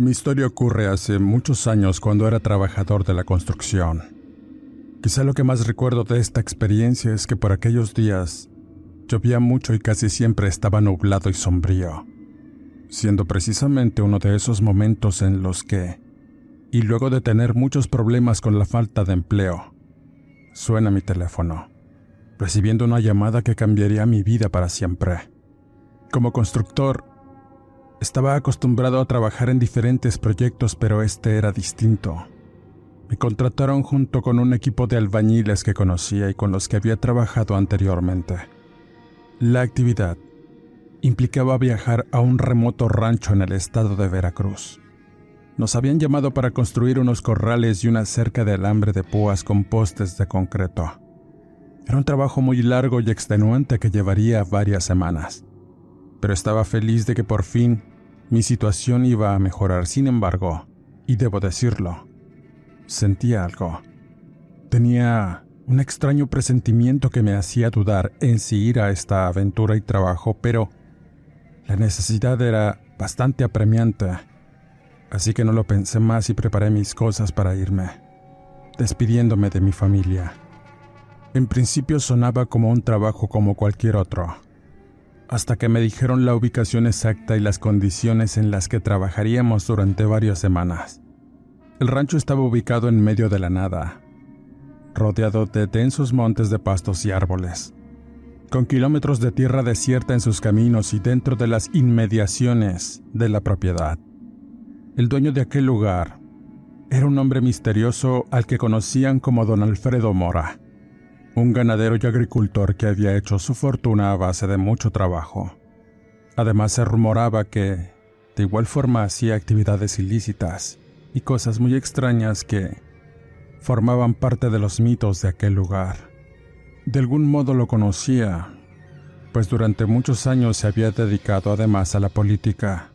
Mi historia ocurre hace muchos años cuando era trabajador de la construcción. Quizá lo que más recuerdo de esta experiencia es que por aquellos días llovía mucho y casi siempre estaba nublado y sombrío, siendo precisamente uno de esos momentos en los que, y luego de tener muchos problemas con la falta de empleo, suena mi teléfono, recibiendo una llamada que cambiaría mi vida para siempre. Como constructor, estaba acostumbrado a trabajar en diferentes proyectos, pero este era distinto. Me contrataron junto con un equipo de albañiles que conocía y con los que había trabajado anteriormente. La actividad implicaba viajar a un remoto rancho en el estado de Veracruz. Nos habían llamado para construir unos corrales y una cerca de alambre de púas con postes de concreto. Era un trabajo muy largo y extenuante que llevaría varias semanas, pero estaba feliz de que por fin mi situación iba a mejorar, sin embargo, y debo decirlo, sentía algo. Tenía un extraño presentimiento que me hacía dudar en si ir a esta aventura y trabajo, pero la necesidad era bastante apremiante, así que no lo pensé más y preparé mis cosas para irme, despidiéndome de mi familia. En principio sonaba como un trabajo como cualquier otro hasta que me dijeron la ubicación exacta y las condiciones en las que trabajaríamos durante varias semanas. El rancho estaba ubicado en medio de la nada, rodeado de densos montes de pastos y árboles, con kilómetros de tierra desierta en sus caminos y dentro de las inmediaciones de la propiedad. El dueño de aquel lugar era un hombre misterioso al que conocían como don Alfredo Mora un ganadero y agricultor que había hecho su fortuna a base de mucho trabajo. Además se rumoraba que, de igual forma, hacía actividades ilícitas y cosas muy extrañas que formaban parte de los mitos de aquel lugar. De algún modo lo conocía, pues durante muchos años se había dedicado además a la política,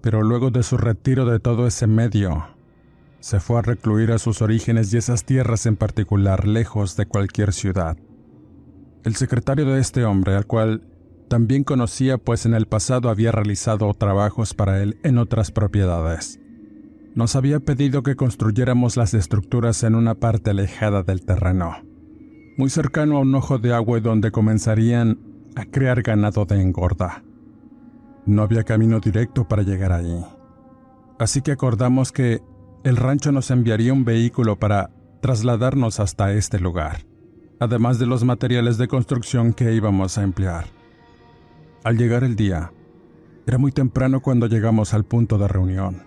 pero luego de su retiro de todo ese medio, se fue a recluir a sus orígenes y esas tierras en particular lejos de cualquier ciudad. El secretario de este hombre, al cual también conocía pues en el pasado había realizado trabajos para él en otras propiedades, nos había pedido que construyéramos las estructuras en una parte alejada del terreno, muy cercano a un ojo de agua donde comenzarían a crear ganado de engorda. No había camino directo para llegar allí, así que acordamos que el rancho nos enviaría un vehículo para trasladarnos hasta este lugar, además de los materiales de construcción que íbamos a emplear. Al llegar el día, era muy temprano cuando llegamos al punto de reunión.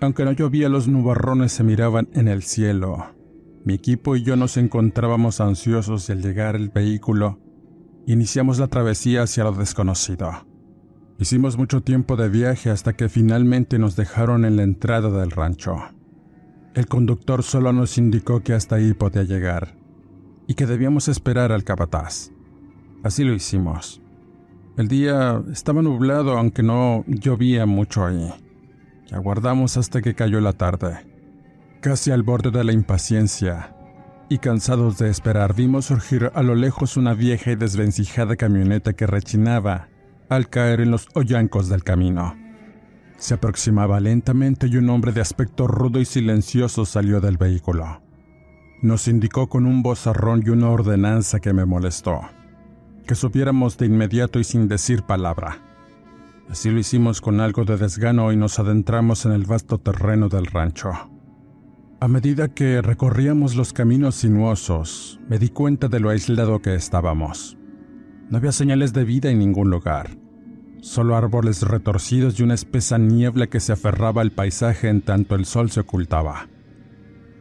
Aunque no llovía, los nubarrones se miraban en el cielo. Mi equipo y yo nos encontrábamos ansiosos y al llegar el vehículo, iniciamos la travesía hacia lo desconocido. Hicimos mucho tiempo de viaje hasta que finalmente nos dejaron en la entrada del rancho. El conductor solo nos indicó que hasta ahí podía llegar y que debíamos esperar al capataz. Así lo hicimos. El día estaba nublado aunque no llovía mucho ahí. Aguardamos hasta que cayó la tarde. Casi al borde de la impaciencia y cansados de esperar, vimos surgir a lo lejos una vieja y desvencijada camioneta que rechinaba al caer en los hoyancos del camino. Se aproximaba lentamente y un hombre de aspecto rudo y silencioso salió del vehículo. Nos indicó con un bozarrón y una ordenanza que me molestó, que supiéramos de inmediato y sin decir palabra. Así lo hicimos con algo de desgano y nos adentramos en el vasto terreno del rancho. A medida que recorríamos los caminos sinuosos, me di cuenta de lo aislado que estábamos. No había señales de vida en ningún lugar, solo árboles retorcidos y una espesa niebla que se aferraba al paisaje en tanto el sol se ocultaba.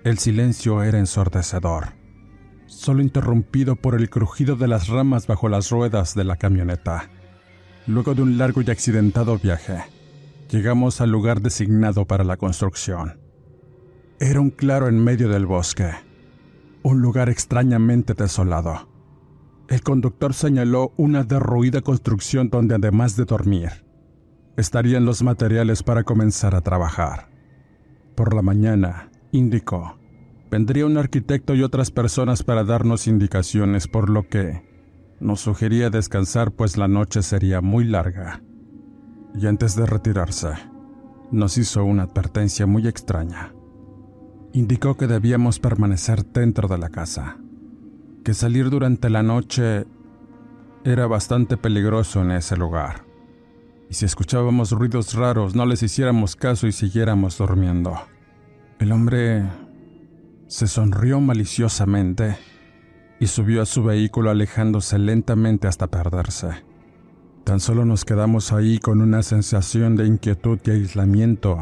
El silencio era ensordecedor, solo interrumpido por el crujido de las ramas bajo las ruedas de la camioneta. Luego de un largo y accidentado viaje, llegamos al lugar designado para la construcción. Era un claro en medio del bosque, un lugar extrañamente desolado. El conductor señaló una derruida construcción donde además de dormir, estarían los materiales para comenzar a trabajar. Por la mañana, indicó, vendría un arquitecto y otras personas para darnos indicaciones, por lo que nos sugería descansar pues la noche sería muy larga. Y antes de retirarse, nos hizo una advertencia muy extraña. Indicó que debíamos permanecer dentro de la casa, que salir durante la noche era bastante peligroso en ese lugar, y si escuchábamos ruidos raros no les hiciéramos caso y siguiéramos durmiendo. El hombre se sonrió maliciosamente y subió a su vehículo alejándose lentamente hasta perderse. Tan solo nos quedamos ahí con una sensación de inquietud y aislamiento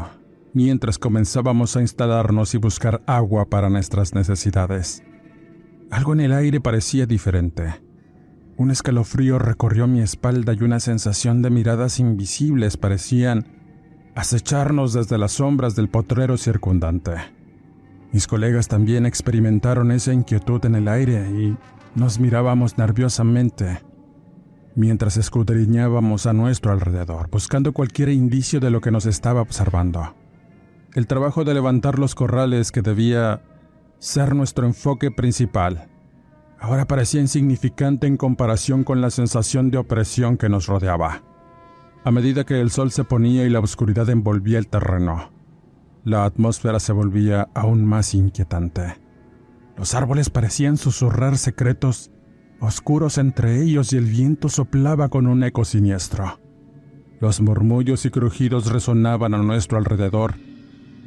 mientras comenzábamos a instalarnos y buscar agua para nuestras necesidades. Algo en el aire parecía diferente. Un escalofrío recorrió mi espalda y una sensación de miradas invisibles parecían acecharnos desde las sombras del potrero circundante. Mis colegas también experimentaron esa inquietud en el aire y nos mirábamos nerviosamente mientras escudriñábamos a nuestro alrededor, buscando cualquier indicio de lo que nos estaba observando. El trabajo de levantar los corrales que debía ser nuestro enfoque principal ahora parecía insignificante en comparación con la sensación de opresión que nos rodeaba. A medida que el sol se ponía y la oscuridad envolvía el terreno, la atmósfera se volvía aún más inquietante. Los árboles parecían susurrar secretos oscuros entre ellos y el viento soplaba con un eco siniestro. Los murmullos y crujidos resonaban a nuestro alrededor,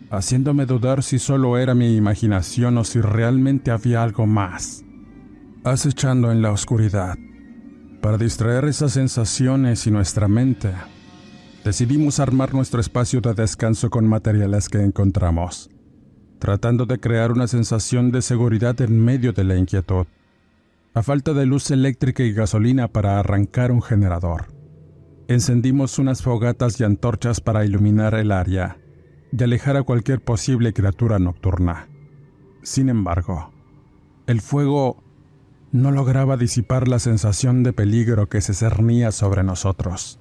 haciéndome dudar si solo era mi imaginación o si realmente había algo más, acechando en la oscuridad. Para distraer esas sensaciones y nuestra mente, decidimos armar nuestro espacio de descanso con materiales que encontramos, tratando de crear una sensación de seguridad en medio de la inquietud. A falta de luz eléctrica y gasolina para arrancar un generador, encendimos unas fogatas y antorchas para iluminar el área y alejar a cualquier posible criatura nocturna. Sin embargo, el fuego no lograba disipar la sensación de peligro que se cernía sobre nosotros.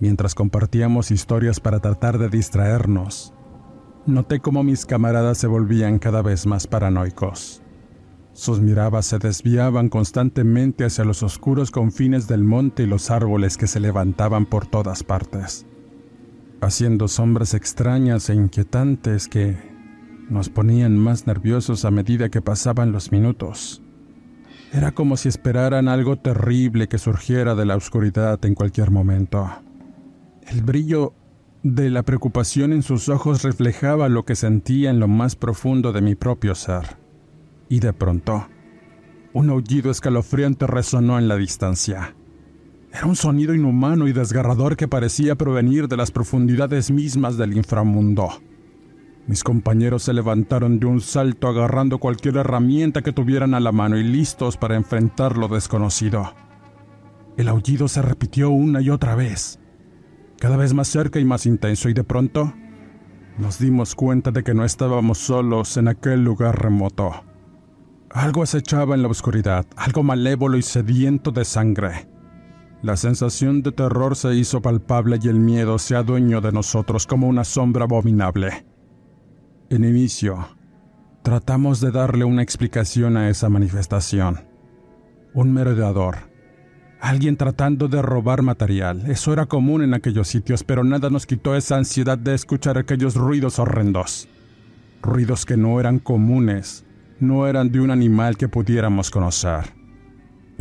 Mientras compartíamos historias para tratar de distraernos, noté cómo mis camaradas se volvían cada vez más paranoicos. Sus miradas se desviaban constantemente hacia los oscuros confines del monte y los árboles que se levantaban por todas partes, haciendo sombras extrañas e inquietantes que nos ponían más nerviosos a medida que pasaban los minutos. Era como si esperaran algo terrible que surgiera de la oscuridad en cualquier momento. El brillo de la preocupación en sus ojos reflejaba lo que sentía en lo más profundo de mi propio ser. Y de pronto, un aullido escalofriante resonó en la distancia. Era un sonido inhumano y desgarrador que parecía provenir de las profundidades mismas del inframundo. Mis compañeros se levantaron de un salto agarrando cualquier herramienta que tuvieran a la mano y listos para enfrentar lo desconocido. El aullido se repitió una y otra vez, cada vez más cerca y más intenso, y de pronto nos dimos cuenta de que no estábamos solos en aquel lugar remoto. Algo acechaba en la oscuridad, algo malévolo y sediento de sangre. La sensación de terror se hizo palpable y el miedo se adueñó de nosotros como una sombra abominable. En inicio, tratamos de darle una explicación a esa manifestación. Un merodeador. Alguien tratando de robar material. Eso era común en aquellos sitios, pero nada nos quitó esa ansiedad de escuchar aquellos ruidos horrendos. Ruidos que no eran comunes, no eran de un animal que pudiéramos conocer.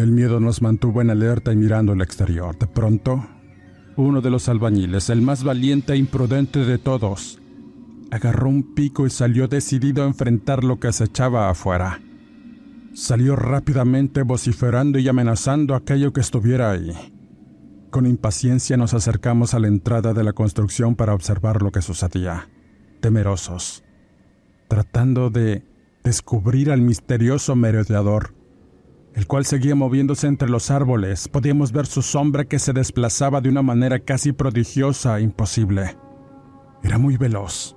El miedo nos mantuvo en alerta y mirando el exterior. De pronto, uno de los albañiles, el más valiente e imprudente de todos, agarró un pico y salió decidido a enfrentar lo que se echaba afuera. Salió rápidamente vociferando y amenazando aquello que estuviera ahí. Con impaciencia nos acercamos a la entrada de la construcción para observar lo que sucedía, temerosos, tratando de descubrir al misterioso merodeador el cual seguía moviéndose entre los árboles. Podíamos ver su sombra que se desplazaba de una manera casi prodigiosa e imposible. Era muy veloz,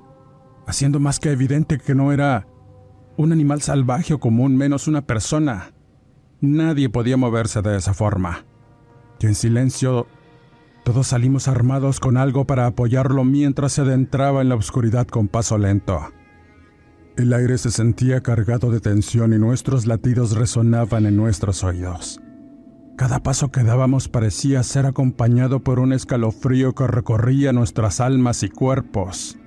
haciendo más que evidente que no era un animal salvaje o común, menos una persona. Nadie podía moverse de esa forma. Y en silencio, todos salimos armados con algo para apoyarlo mientras se adentraba en la oscuridad con paso lento. El aire se sentía cargado de tensión y nuestros latidos resonaban en nuestros oídos. Cada paso que dábamos parecía ser acompañado por un escalofrío que recorría nuestras almas y cuerpos.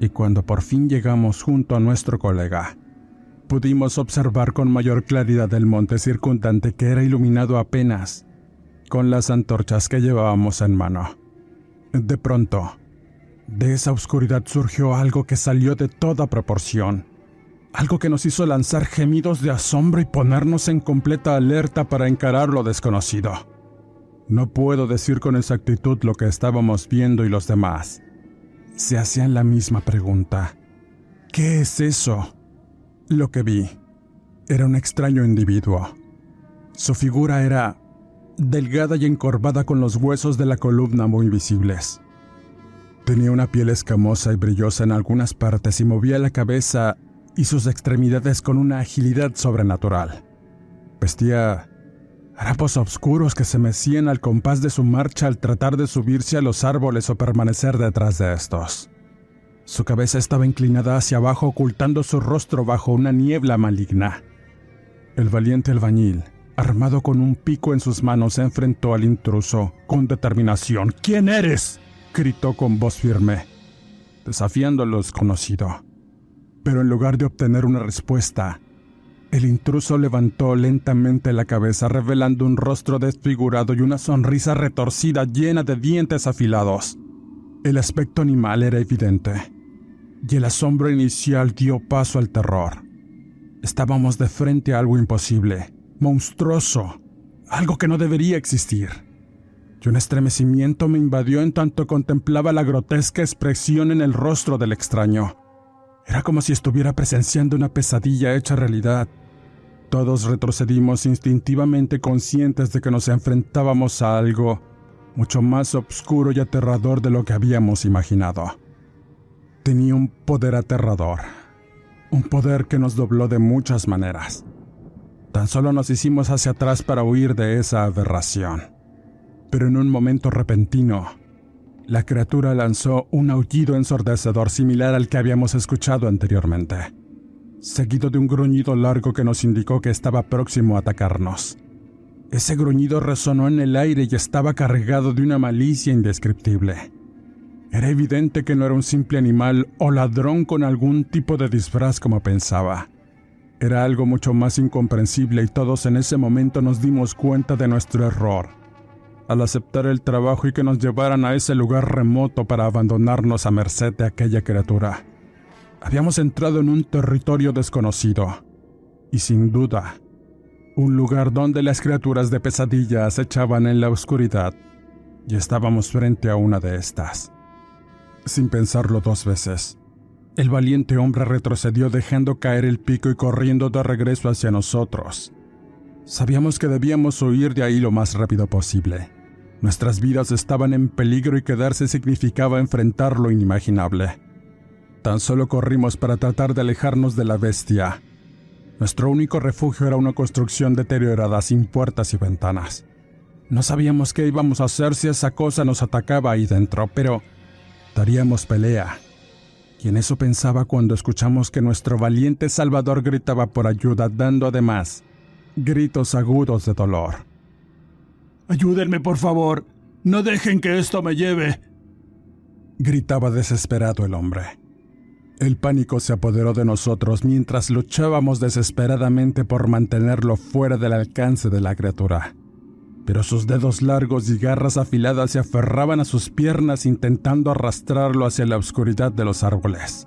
Y cuando por fin llegamos junto a nuestro colega, pudimos observar con mayor claridad el monte circundante que era iluminado apenas con las antorchas que llevábamos en mano. De pronto, de esa oscuridad surgió algo que salió de toda proporción, algo que nos hizo lanzar gemidos de asombro y ponernos en completa alerta para encarar lo desconocido. No puedo decir con exactitud lo que estábamos viendo y los demás. Se hacían la misma pregunta. ¿Qué es eso? Lo que vi era un extraño individuo. Su figura era delgada y encorvada con los huesos de la columna muy visibles. Tenía una piel escamosa y brillosa en algunas partes y movía la cabeza y sus extremidades con una agilidad sobrenatural. Vestía harapos oscuros que se mecían al compás de su marcha al tratar de subirse a los árboles o permanecer detrás de estos. Su cabeza estaba inclinada hacia abajo ocultando su rostro bajo una niebla maligna. El valiente albañil, armado con un pico en sus manos, se enfrentó al intruso con determinación. ¿Quién eres? Gritó con voz firme, desafiando lo desconocido. Pero en lugar de obtener una respuesta, el intruso levantó lentamente la cabeza revelando un rostro desfigurado y una sonrisa retorcida llena de dientes afilados. El aspecto animal era evidente, y el asombro inicial dio paso al terror. Estábamos de frente a algo imposible, monstruoso, algo que no debería existir y un estremecimiento me invadió en tanto contemplaba la grotesca expresión en el rostro del extraño. Era como si estuviera presenciando una pesadilla hecha realidad. Todos retrocedimos instintivamente conscientes de que nos enfrentábamos a algo mucho más oscuro y aterrador de lo que habíamos imaginado. Tenía un poder aterrador, un poder que nos dobló de muchas maneras. Tan solo nos hicimos hacia atrás para huir de esa aberración pero en un momento repentino, la criatura lanzó un aullido ensordecedor similar al que habíamos escuchado anteriormente, seguido de un gruñido largo que nos indicó que estaba próximo a atacarnos. Ese gruñido resonó en el aire y estaba cargado de una malicia indescriptible. Era evidente que no era un simple animal o ladrón con algún tipo de disfraz como pensaba. Era algo mucho más incomprensible y todos en ese momento nos dimos cuenta de nuestro error al aceptar el trabajo y que nos llevaran a ese lugar remoto para abandonarnos a merced de aquella criatura. Habíamos entrado en un territorio desconocido, y sin duda, un lugar donde las criaturas de pesadilla acechaban en la oscuridad, y estábamos frente a una de estas. Sin pensarlo dos veces, el valiente hombre retrocedió dejando caer el pico y corriendo de regreso hacia nosotros. Sabíamos que debíamos huir de ahí lo más rápido posible Nuestras vidas estaban en peligro y quedarse significaba enfrentar lo inimaginable. Tan solo corrimos para tratar de alejarnos de la bestia. Nuestro único refugio era una construcción deteriorada sin puertas y ventanas. No sabíamos qué íbamos a hacer si esa cosa nos atacaba ahí dentro, pero daríamos pelea. Y en eso pensaba cuando escuchamos que nuestro valiente Salvador gritaba por ayuda, dando además gritos agudos de dolor. Ayúdenme, por favor. No dejen que esto me lleve. Gritaba desesperado el hombre. El pánico se apoderó de nosotros mientras luchábamos desesperadamente por mantenerlo fuera del alcance de la criatura pero sus dedos largos y garras afiladas se aferraban a sus piernas intentando arrastrarlo hacia la oscuridad de los árboles.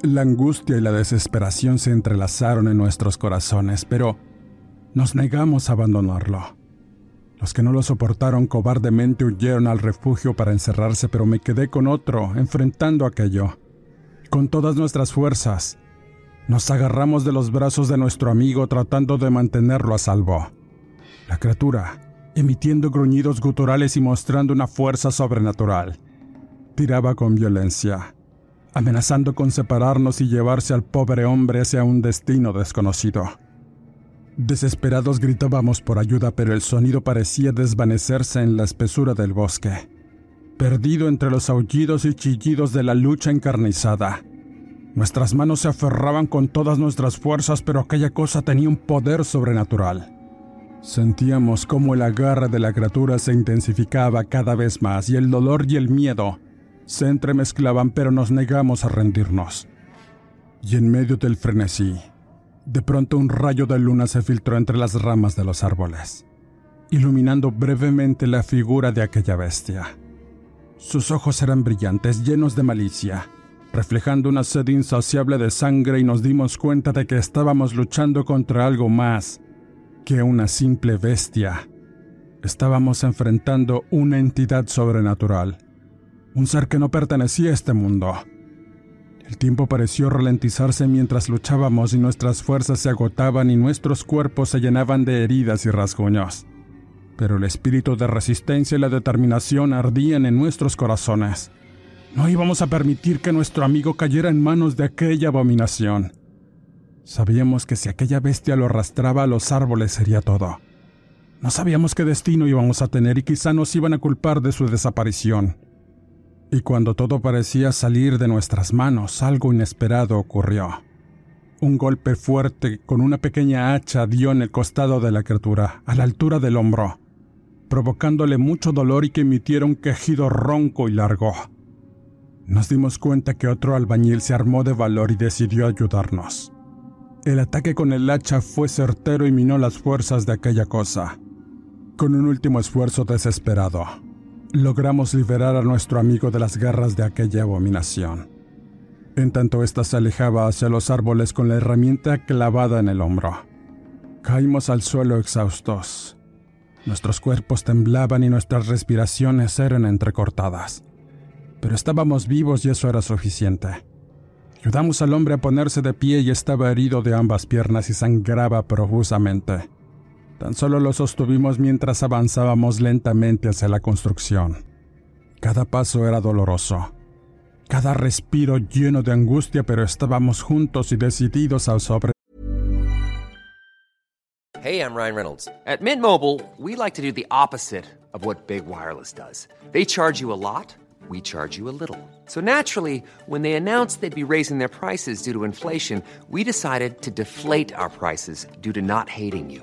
La angustia y la desesperación se entrelazaron en nuestros corazones, pero nos negamos a abandonarlo. Los que no lo soportaron cobardemente huyeron al refugio para encerrarse, pero me quedé con otro, enfrentando aquello. Con todas nuestras fuerzas, nos agarramos de los brazos de nuestro amigo tratando de mantenerlo a salvo. La criatura, emitiendo gruñidos guturales y mostrando una fuerza sobrenatural, tiraba con violencia, amenazando con separarnos y llevarse al pobre hombre hacia un destino desconocido. Desesperados gritábamos por ayuda, pero el sonido parecía desvanecerse en la espesura del bosque, perdido entre los aullidos y chillidos de la lucha encarnizada. Nuestras manos se aferraban con todas nuestras fuerzas, pero aquella cosa tenía un poder sobrenatural. Sentíamos cómo el agarre de la criatura se intensificaba cada vez más y el dolor y el miedo se entremezclaban pero nos negamos a rendirnos. Y en medio del frenesí, de pronto un rayo de luna se filtró entre las ramas de los árboles, iluminando brevemente la figura de aquella bestia. Sus ojos eran brillantes, llenos de malicia, reflejando una sed insaciable de sangre y nos dimos cuenta de que estábamos luchando contra algo más que una simple bestia. Estábamos enfrentando una entidad sobrenatural, un ser que no pertenecía a este mundo. El tiempo pareció ralentizarse mientras luchábamos y nuestras fuerzas se agotaban y nuestros cuerpos se llenaban de heridas y rasguños. Pero el espíritu de resistencia y la determinación ardían en nuestros corazones. No íbamos a permitir que nuestro amigo cayera en manos de aquella abominación. Sabíamos que si aquella bestia lo arrastraba a los árboles sería todo. No sabíamos qué destino íbamos a tener y quizá nos iban a culpar de su desaparición. Y cuando todo parecía salir de nuestras manos, algo inesperado ocurrió. Un golpe fuerte con una pequeña hacha dio en el costado de la criatura, a la altura del hombro, provocándole mucho dolor y que emitiera un quejido ronco y largo. Nos dimos cuenta que otro albañil se armó de valor y decidió ayudarnos. El ataque con el hacha fue certero y minó las fuerzas de aquella cosa. Con un último esfuerzo desesperado, logramos liberar a nuestro amigo de las garras de aquella abominación. En tanto ésta se alejaba hacia los árboles con la herramienta clavada en el hombro. Caímos al suelo exhaustos. Nuestros cuerpos temblaban y nuestras respiraciones eran entrecortadas. Pero estábamos vivos y eso era suficiente. Ayudamos al hombre a ponerse de pie y estaba herido de ambas piernas y sangraba profusamente. Tan solo lo sostuvimos mientras avanzábamos lentamente hacia la construcción. Cada paso era doloroso, cada respiro lleno de angustia, pero estábamos juntos y decididos a sobre. Hey, I'm Ryan Reynolds. At Mint Mobile, we like to do the opposite of what Big Wireless does. They charge you a lot we charge you a little. So naturally, when they announced they'd be raising their prices due to inflation, we decided to deflate our prices due to not hating you.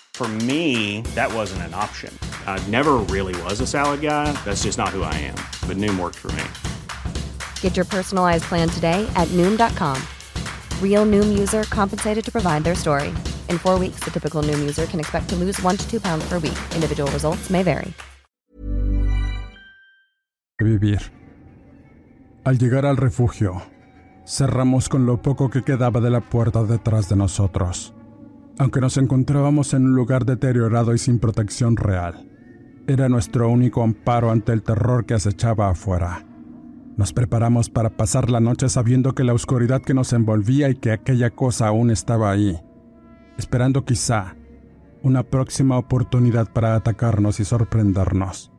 For me, that wasn't an option. I never really was a salad guy. That's just not who I am. But Noom worked for me. Get your personalized plan today at Noom.com. Real Noom user compensated to provide their story. In four weeks, the typical Noom user can expect to lose one to two pounds per week. Individual results may vary. Vivir. Al llegar al refugio, cerramos con lo poco que quedaba de la puerta detrás de nosotros. Aunque nos encontrábamos en un lugar deteriorado y sin protección real, era nuestro único amparo ante el terror que acechaba afuera. Nos preparamos para pasar la noche sabiendo que la oscuridad que nos envolvía y que aquella cosa aún estaba ahí, esperando quizá una próxima oportunidad para atacarnos y sorprendernos.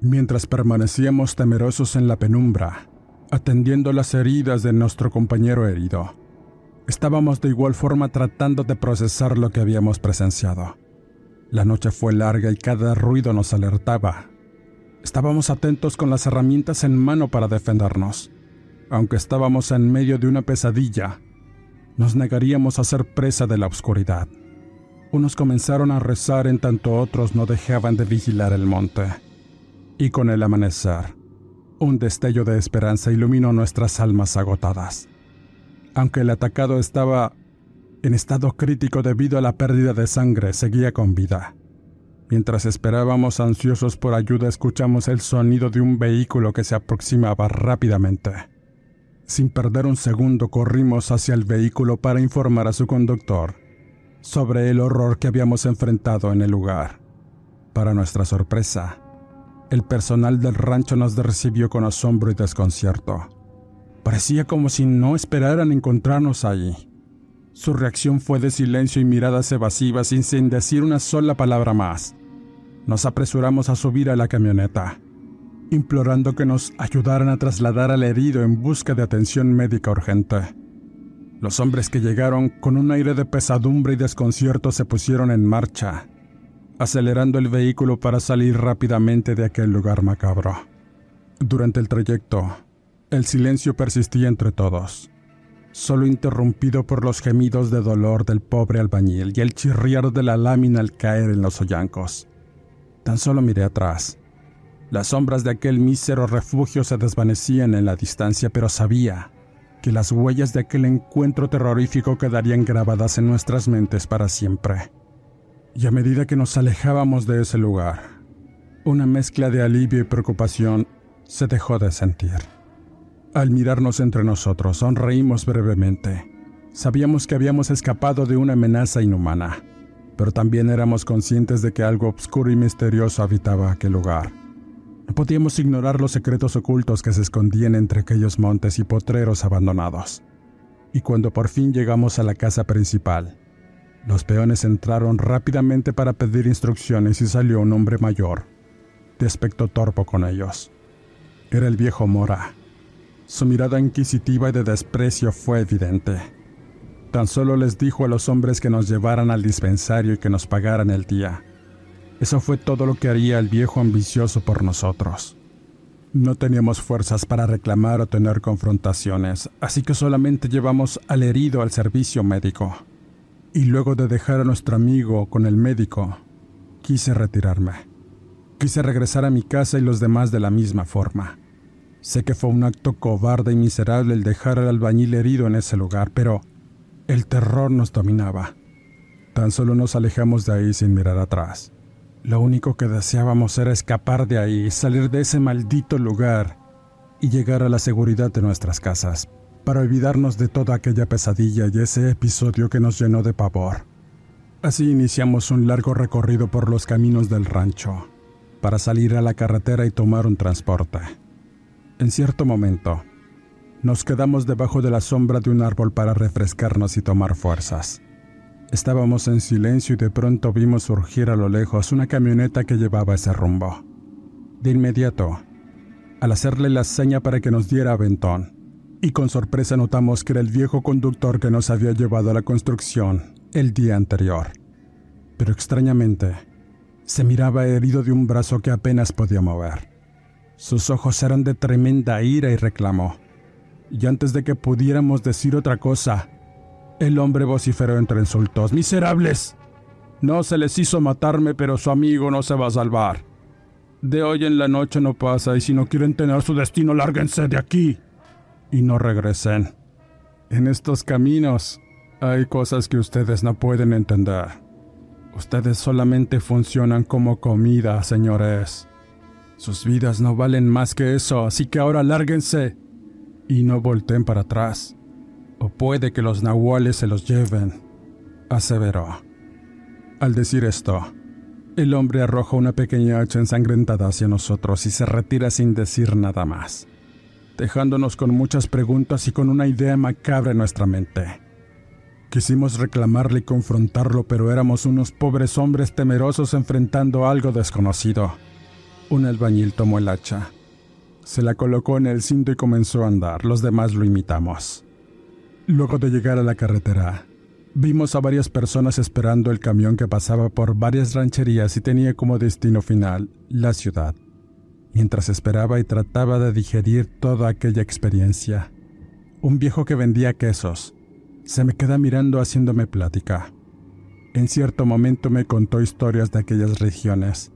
Mientras permanecíamos temerosos en la penumbra, atendiendo las heridas de nuestro compañero herido, estábamos de igual forma tratando de procesar lo que habíamos presenciado. La noche fue larga y cada ruido nos alertaba. Estábamos atentos con las herramientas en mano para defendernos. Aunque estábamos en medio de una pesadilla, nos negaríamos a ser presa de la oscuridad. Unos comenzaron a rezar en tanto otros no dejaban de vigilar el monte. Y con el amanecer, un destello de esperanza iluminó nuestras almas agotadas. Aunque el atacado estaba en estado crítico debido a la pérdida de sangre, seguía con vida. Mientras esperábamos ansiosos por ayuda, escuchamos el sonido de un vehículo que se aproximaba rápidamente. Sin perder un segundo, corrimos hacia el vehículo para informar a su conductor sobre el horror que habíamos enfrentado en el lugar. Para nuestra sorpresa, el personal del rancho nos recibió con asombro y desconcierto. Parecía como si no esperaran encontrarnos allí. Su reacción fue de silencio y miradas evasivas sin decir una sola palabra más. Nos apresuramos a subir a la camioneta, implorando que nos ayudaran a trasladar al herido en busca de atención médica urgente. Los hombres que llegaron con un aire de pesadumbre y desconcierto se pusieron en marcha, acelerando el vehículo para salir rápidamente de aquel lugar macabro. Durante el trayecto, el silencio persistía entre todos solo interrumpido por los gemidos de dolor del pobre albañil y el chirriar de la lámina al caer en los hoyancos. Tan solo miré atrás. Las sombras de aquel mísero refugio se desvanecían en la distancia, pero sabía que las huellas de aquel encuentro terrorífico quedarían grabadas en nuestras mentes para siempre. Y a medida que nos alejábamos de ese lugar, una mezcla de alivio y preocupación se dejó de sentir. Al mirarnos entre nosotros, sonreímos brevemente. Sabíamos que habíamos escapado de una amenaza inhumana, pero también éramos conscientes de que algo oscuro y misterioso habitaba aquel lugar. No podíamos ignorar los secretos ocultos que se escondían entre aquellos montes y potreros abandonados. Y cuando por fin llegamos a la casa principal, los peones entraron rápidamente para pedir instrucciones y salió un hombre mayor, de aspecto torpo con ellos. Era el viejo Mora, su mirada inquisitiva y de desprecio fue evidente. Tan solo les dijo a los hombres que nos llevaran al dispensario y que nos pagaran el día. Eso fue todo lo que haría el viejo ambicioso por nosotros. No teníamos fuerzas para reclamar o tener confrontaciones, así que solamente llevamos al herido al servicio médico. Y luego de dejar a nuestro amigo con el médico, quise retirarme. Quise regresar a mi casa y los demás de la misma forma. Sé que fue un acto cobarde y miserable el dejar al albañil herido en ese lugar, pero el terror nos dominaba. Tan solo nos alejamos de ahí sin mirar atrás. Lo único que deseábamos era escapar de ahí, salir de ese maldito lugar y llegar a la seguridad de nuestras casas, para olvidarnos de toda aquella pesadilla y ese episodio que nos llenó de pavor. Así iniciamos un largo recorrido por los caminos del rancho, para salir a la carretera y tomar un transporte. En cierto momento, nos quedamos debajo de la sombra de un árbol para refrescarnos y tomar fuerzas. Estábamos en silencio y de pronto vimos surgir a lo lejos una camioneta que llevaba ese rumbo. De inmediato, al hacerle la seña para que nos diera aventón, y con sorpresa notamos que era el viejo conductor que nos había llevado a la construcción el día anterior. Pero extrañamente, se miraba herido de un brazo que apenas podía mover. Sus ojos eran de tremenda ira y reclamó. Y antes de que pudiéramos decir otra cosa, el hombre vociferó entre insultos. ¡Miserables! No se les hizo matarme, pero su amigo no se va a salvar. De hoy en la noche no pasa y si no quieren tener su destino, lárguense de aquí. Y no regresen. En estos caminos hay cosas que ustedes no pueden entender. Ustedes solamente funcionan como comida, señores. Sus vidas no valen más que eso, así que ahora lárguense y no volteen para atrás. O puede que los nahuales se los lleven, aseveró. Al decir esto, el hombre arroja una pequeña hacha ensangrentada hacia nosotros y se retira sin decir nada más. dejándonos con muchas preguntas y con una idea macabra en nuestra mente. Quisimos reclamarle y confrontarlo, pero éramos unos pobres hombres temerosos enfrentando algo desconocido. Un albañil tomó el hacha. Se la colocó en el cinto y comenzó a andar. Los demás lo imitamos. Luego de llegar a la carretera, vimos a varias personas esperando el camión que pasaba por varias rancherías y tenía como destino final la ciudad. Mientras esperaba y trataba de digerir toda aquella experiencia, un viejo que vendía quesos se me queda mirando haciéndome plática. En cierto momento me contó historias de aquellas regiones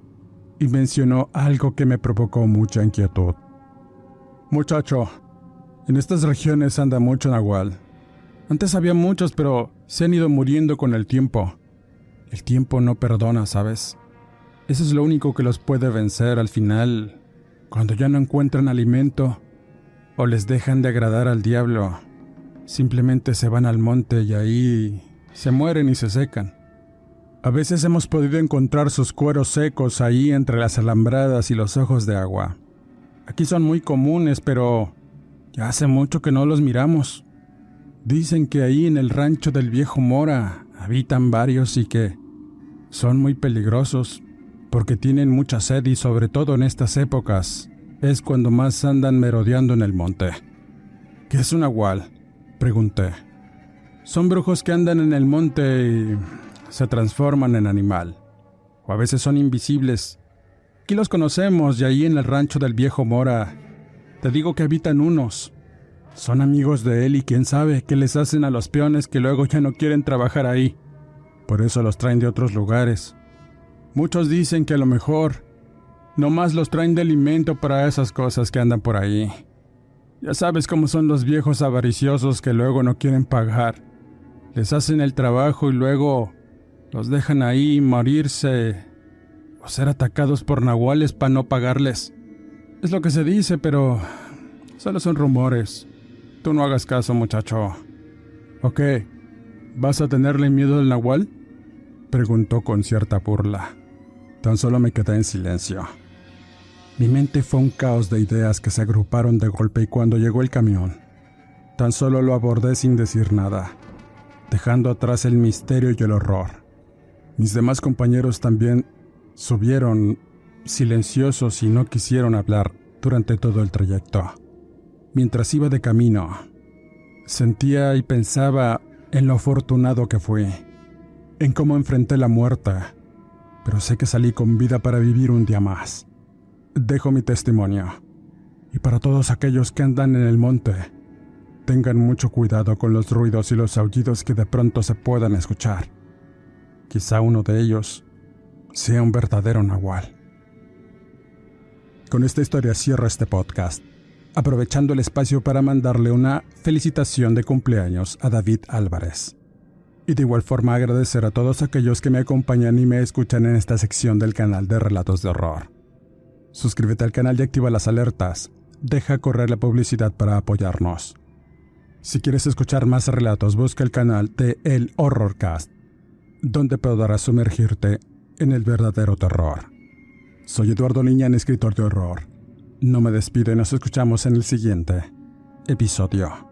y mencionó algo que me provocó mucha inquietud. Muchacho, en estas regiones anda mucho nahual. Antes había muchos, pero se han ido muriendo con el tiempo. El tiempo no perdona, ¿sabes? Eso es lo único que los puede vencer al final, cuando ya no encuentran alimento o les dejan de agradar al diablo. Simplemente se van al monte y ahí se mueren y se secan. A veces hemos podido encontrar sus cueros secos ahí entre las alambradas y los ojos de agua. Aquí son muy comunes, pero ya hace mucho que no los miramos. Dicen que ahí en el rancho del viejo Mora habitan varios y que son muy peligrosos porque tienen mucha sed y sobre todo en estas épocas es cuando más andan merodeando en el monte. ¿Qué es un nahual? Pregunté. Son brujos que andan en el monte y se transforman en animal. O a veces son invisibles. Aquí los conocemos y ahí en el rancho del viejo Mora. Te digo que habitan unos. Son amigos de él y quién sabe qué les hacen a los peones que luego ya no quieren trabajar ahí. Por eso los traen de otros lugares. Muchos dicen que a lo mejor no más los traen de alimento para esas cosas que andan por ahí. Ya sabes cómo son los viejos avariciosos que luego no quieren pagar. Les hacen el trabajo y luego los dejan ahí morirse o ser atacados por nahuales para no pagarles. Es lo que se dice, pero solo son rumores. Tú no hagas caso, muchacho. ¿Ok? ¿Vas a tenerle miedo al nahual? Preguntó con cierta burla. Tan solo me quedé en silencio. Mi mente fue un caos de ideas que se agruparon de golpe y cuando llegó el camión, tan solo lo abordé sin decir nada, dejando atrás el misterio y el horror. Mis demás compañeros también subieron silenciosos y no quisieron hablar durante todo el trayecto. Mientras iba de camino, sentía y pensaba en lo afortunado que fui, en cómo enfrenté la muerte, pero sé que salí con vida para vivir un día más dejo mi testimonio. Y para todos aquellos que andan en el monte, tengan mucho cuidado con los ruidos y los aullidos que de pronto se puedan escuchar. Quizá uno de ellos sea un verdadero nahual. Con esta historia cierro este podcast, aprovechando el espacio para mandarle una felicitación de cumpleaños a David Álvarez. Y de igual forma agradecer a todos aquellos que me acompañan y me escuchan en esta sección del canal de Relatos de Horror. Suscríbete al canal y activa las alertas. Deja correr la publicidad para apoyarnos. Si quieres escuchar más relatos, busca el canal de El Horrorcast, donde podrás sumergirte en el verdadero terror. Soy Eduardo Liñán, escritor de horror. No me despido y nos escuchamos en el siguiente episodio.